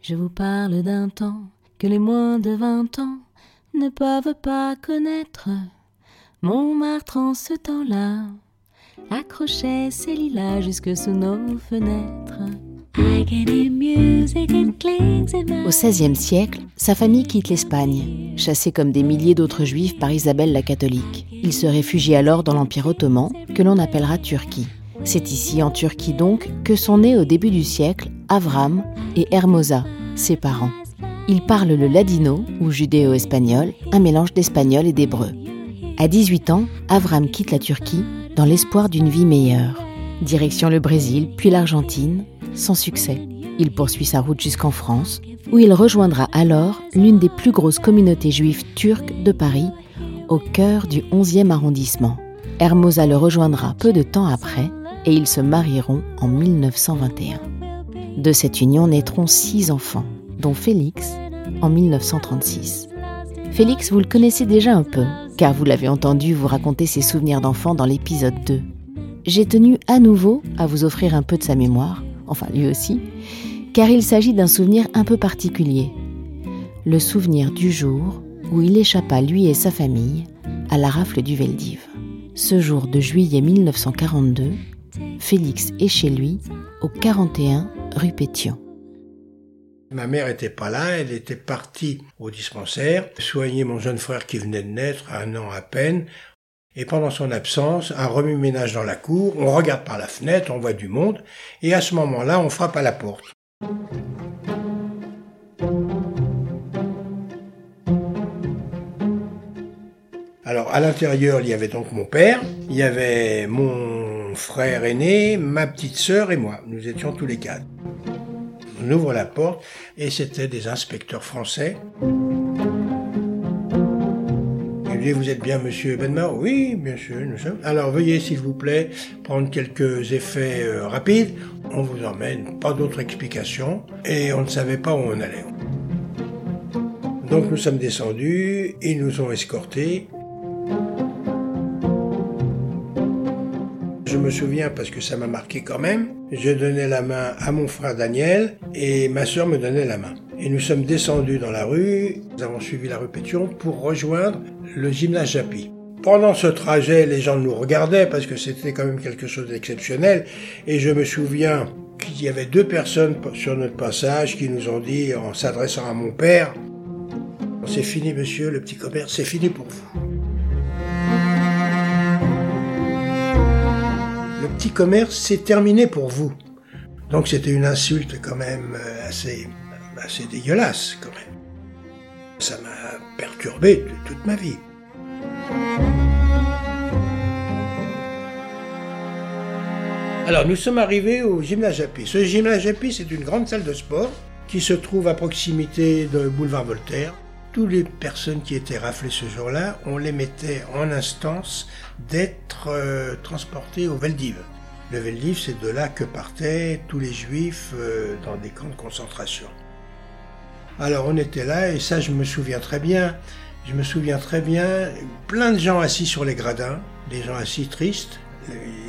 Je vous parle d'un temps que les moins de vingt ans ne peuvent pas connaître. Montmartre en ce temps-là accrochait ses lilas jusque sous nos fenêtres. Au XVIe siècle, sa famille quitte l'Espagne, chassée comme des milliers d'autres juifs par Isabelle la catholique. Il se réfugie alors dans l'Empire ottoman, que l'on appellera Turquie. C'est ici, en Turquie donc, que sont nés au début du siècle Avram et Hermosa, ses parents. Ils parlent le ladino, ou judéo-espagnol, un mélange d'espagnol et d'hébreu. À 18 ans, Avram quitte la Turquie dans l'espoir d'une vie meilleure. Direction le Brésil, puis l'Argentine, sans succès. Il poursuit sa route jusqu'en France, où il rejoindra alors l'une des plus grosses communautés juives turques de Paris, au cœur du 11e arrondissement. Hermosa le rejoindra peu de temps après et ils se marieront en 1921. De cette union naîtront six enfants, dont Félix en 1936. Félix, vous le connaissez déjà un peu, car vous l'avez entendu vous raconter ses souvenirs d'enfant dans l'épisode 2. J'ai tenu à nouveau à vous offrir un peu de sa mémoire, enfin lui aussi, car il s'agit d'un souvenir un peu particulier. Le souvenir du jour où il échappa, lui et sa famille, à la rafle du Veldiv. Ce jour de juillet 1942, Félix est chez lui, au 41 rue Pétion. Ma mère était pas là, elle était partie au dispensaire, soigner mon jeune frère qui venait de naître, un an à peine. Et pendant son absence, un remue-ménage dans la cour, on regarde par la fenêtre, on voit du monde, et à ce moment-là, on frappe à la porte. Alors à l'intérieur, il y avait donc mon père, il y avait mon frère aîné, ma petite sœur et moi. Nous étions tous les quatre. On ouvre la porte et c'était des inspecteurs français. Il dit, vous êtes bien monsieur Benmar Oui, bien sûr, nous sommes. Alors veuillez s'il vous plaît prendre quelques effets euh, rapides. On vous emmène, pas d'autre explication. Et on ne savait pas où on allait. Donc nous sommes descendus, ils nous ont escortés. Me souviens parce que ça m'a marqué quand même. Je donnais la main à mon frère Daniel et ma sœur me donnait la main. Et nous sommes descendus dans la rue, nous avons suivi la rue Pétion pour rejoindre le gymnase Japy. Pendant ce trajet, les gens nous regardaient parce que c'était quand même quelque chose d'exceptionnel. Et je me souviens qu'il y avait deux personnes sur notre passage qui nous ont dit, en s'adressant à mon père, c'est fini monsieur, le petit commerce, c'est fini pour vous. Petit commerce, c'est terminé pour vous. Donc c'était une insulte quand même euh, assez, assez dégueulasse quand même. Ça m'a perturbé toute ma vie. Alors nous sommes arrivés au gymnase Japy. Ce gymnase Japy, c'est une grande salle de sport qui se trouve à proximité de boulevard Voltaire. Toutes les personnes qui étaient raflées ce jour-là, on les mettait en instance d'être euh, transportées au Veldiv. Le Veldiv, c'est de là que partaient tous les juifs euh, dans des camps de concentration. Alors on était là et ça je me souviens très bien. Je me souviens très bien, plein de gens assis sur les gradins, des gens assis tristes.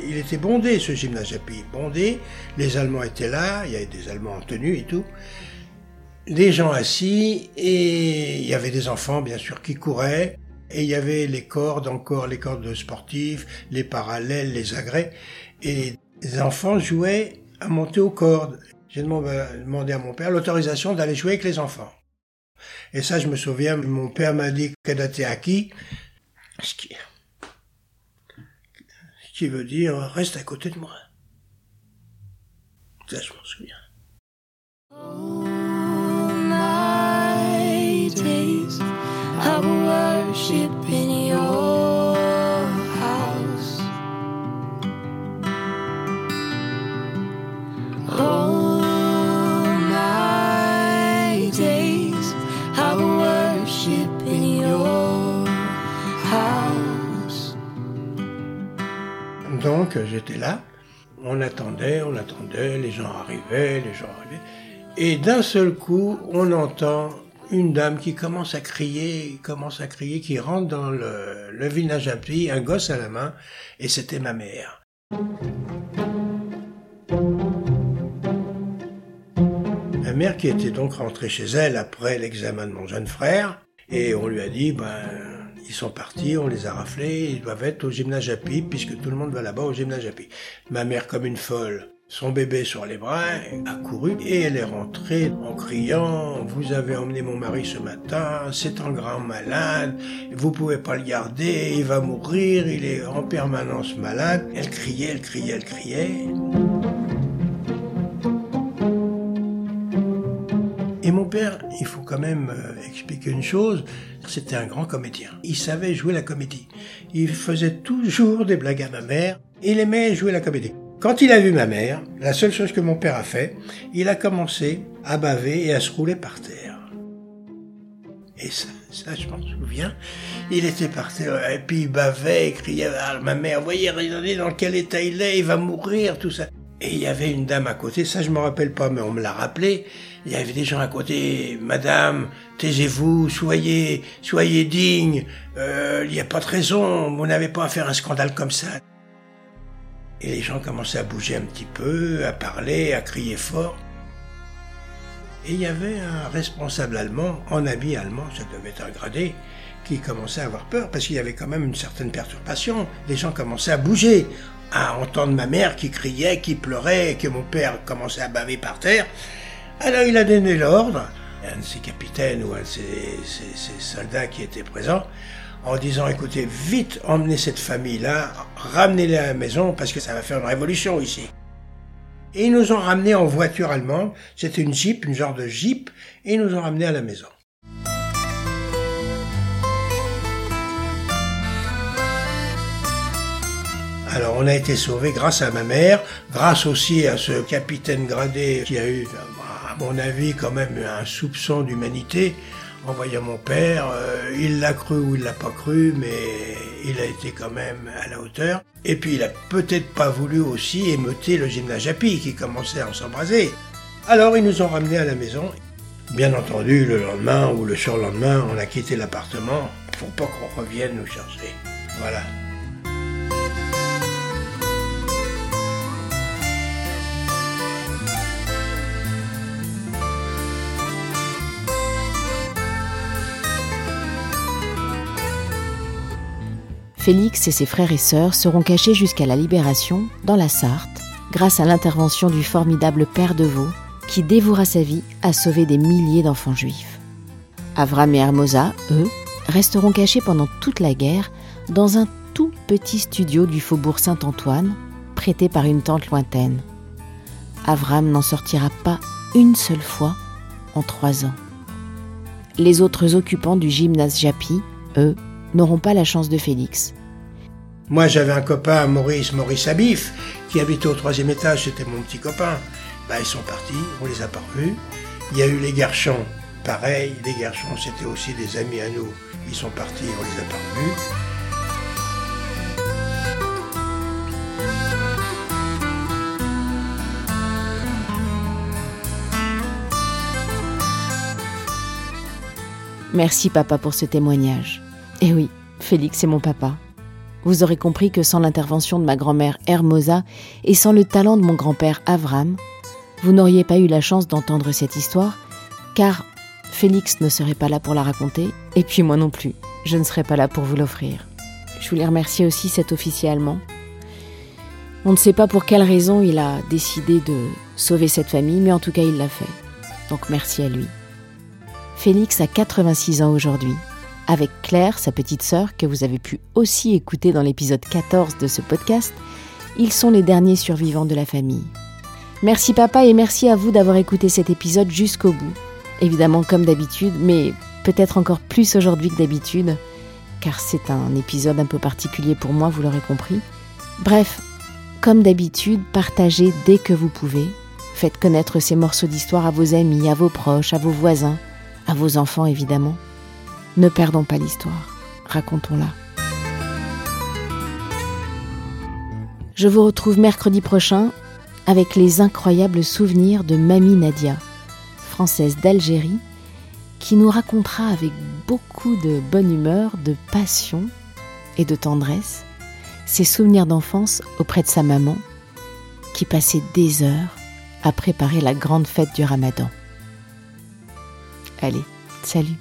Il était bondé ce gymnase Japy, bondé. Les Allemands étaient là, il y avait des Allemands en tenue et tout. Des gens assis et il y avait des enfants bien sûr qui couraient. Et il y avait les cordes, encore les cordes de sportifs, les parallèles, les agrès. Et les enfants jouaient à monter aux cordes. J'ai demandé à mon père l'autorisation d'aller jouer avec les enfants. Et ça, je me souviens, mon père m'a dit Kadate Aki, ce qui, ce qui veut dire reste à côté de moi. Ça, je m'en souviens. Donc j'étais là, on attendait, on attendait, les gens arrivaient, les gens arrivaient, et d'un seul coup, on entend une dame qui commence à crier, commence à crier, qui rentre dans le, le village à pied, un gosse à la main, et c'était ma mère. Ma mère qui était donc rentrée chez elle après l'examen de mon jeune frère. Et on lui a dit, ben, ils sont partis, on les a raflés, ils doivent être au gymnase Japy, puisque tout le monde va là-bas au gymnase Japy. Ma mère, comme une folle, son bébé sur les bras, a couru et elle est rentrée en criant Vous avez emmené mon mari ce matin, c'est un grand malade, vous pouvez pas le garder, il va mourir, il est en permanence malade. Elle criait, elle criait, elle criait. Et mon père, il faut quand même euh, expliquer une chose, c'était un grand comédien. Il savait jouer la comédie. Il faisait toujours des blagues à ma mère. Il aimait jouer la comédie. Quand il a vu ma mère, la seule chose que mon père a fait, il a commencé à baver et à se rouler par terre. Et ça, ça je m'en souviens. Il était par terre, et puis il bavait, il criait à ma mère, voyez, regardez dans quel état il est, il va mourir, tout ça. Et il y avait une dame à côté, ça je me rappelle pas, mais on me l'a rappelé. Il y avait des gens à côté, Madame, taisez-vous, soyez, soyez digne. Euh, il n'y a pas de raison, vous n'avez pas à faire un scandale comme ça. Et les gens commençaient à bouger un petit peu, à parler, à crier fort. Et il y avait un responsable allemand, en habit allemand, ça devait être un gradé, qui commençait à avoir peur parce qu'il y avait quand même une certaine perturbation. Les gens commençaient à bouger à entendre ma mère qui criait, qui pleurait, et que mon père commençait à baver par terre. Alors il a donné l'ordre, un de ses capitaines ou un de ses, soldats qui étaient présents, en disant écoutez, vite emmenez cette famille-là, ramenez-la à la maison parce que ça va faire une révolution ici. Et ils nous ont ramenés en voiture allemande, c'était une jeep, une genre de jeep, et ils nous ont ramenés à la maison. Alors on a été sauvés grâce à ma mère, grâce aussi à ce capitaine gradé qui a eu, à mon avis, quand même un soupçon d'humanité en voyant mon père. Euh, il l'a cru ou il l'a pas cru, mais il a été quand même à la hauteur. Et puis il a peut-être pas voulu aussi émeuter le gymnase Japy qui commençait à s'embraser. Alors ils nous ont ramenés à la maison. Bien entendu, le lendemain ou le surlendemain, on a quitté l'appartement pour pas qu'on revienne nous chercher. Voilà. Félix et ses frères et sœurs seront cachés jusqu'à la libération, dans la Sarthe, grâce à l'intervention du formidable père de Vaux, qui dévouera sa vie à sauver des milliers d'enfants juifs. Avram et Hermosa, eux, resteront cachés pendant toute la guerre dans un tout petit studio du faubourg Saint-Antoine, prêté par une tante lointaine. Avram n'en sortira pas une seule fois en trois ans. Les autres occupants du gymnase Japy, eux, n'auront pas la chance de Félix. Moi, j'avais un copain, Maurice, Maurice Abif, qui habitait au troisième étage, c'était mon petit copain. Bah, ils sont partis, on les a pas revus. Il y a eu les garçons, pareil, les garçons, c'était aussi des amis à nous. Ils sont partis, on les a pas revus. Merci papa pour ce témoignage. Eh oui, Félix est mon papa. Vous aurez compris que sans l'intervention de ma grand-mère Hermosa et sans le talent de mon grand-père Avram, vous n'auriez pas eu la chance d'entendre cette histoire, car Félix ne serait pas là pour la raconter, et puis moi non plus, je ne serais pas là pour vous l'offrir. Je voulais remercier aussi cet officier allemand. On ne sait pas pour quelle raison il a décidé de sauver cette famille, mais en tout cas il l'a fait. Donc merci à lui. Félix a 86 ans aujourd'hui avec Claire, sa petite sœur, que vous avez pu aussi écouter dans l'épisode 14 de ce podcast. Ils sont les derniers survivants de la famille. Merci papa et merci à vous d'avoir écouté cet épisode jusqu'au bout. Évidemment comme d'habitude, mais peut-être encore plus aujourd'hui que d'habitude, car c'est un épisode un peu particulier pour moi, vous l'aurez compris. Bref, comme d'habitude, partagez dès que vous pouvez. Faites connaître ces morceaux d'histoire à vos amis, à vos proches, à vos voisins, à vos enfants évidemment. Ne perdons pas l'histoire, racontons-la. Je vous retrouve mercredi prochain avec les incroyables souvenirs de Mamie Nadia, française d'Algérie, qui nous racontera avec beaucoup de bonne humeur, de passion et de tendresse ses souvenirs d'enfance auprès de sa maman, qui passait des heures à préparer la grande fête du ramadan. Allez, salut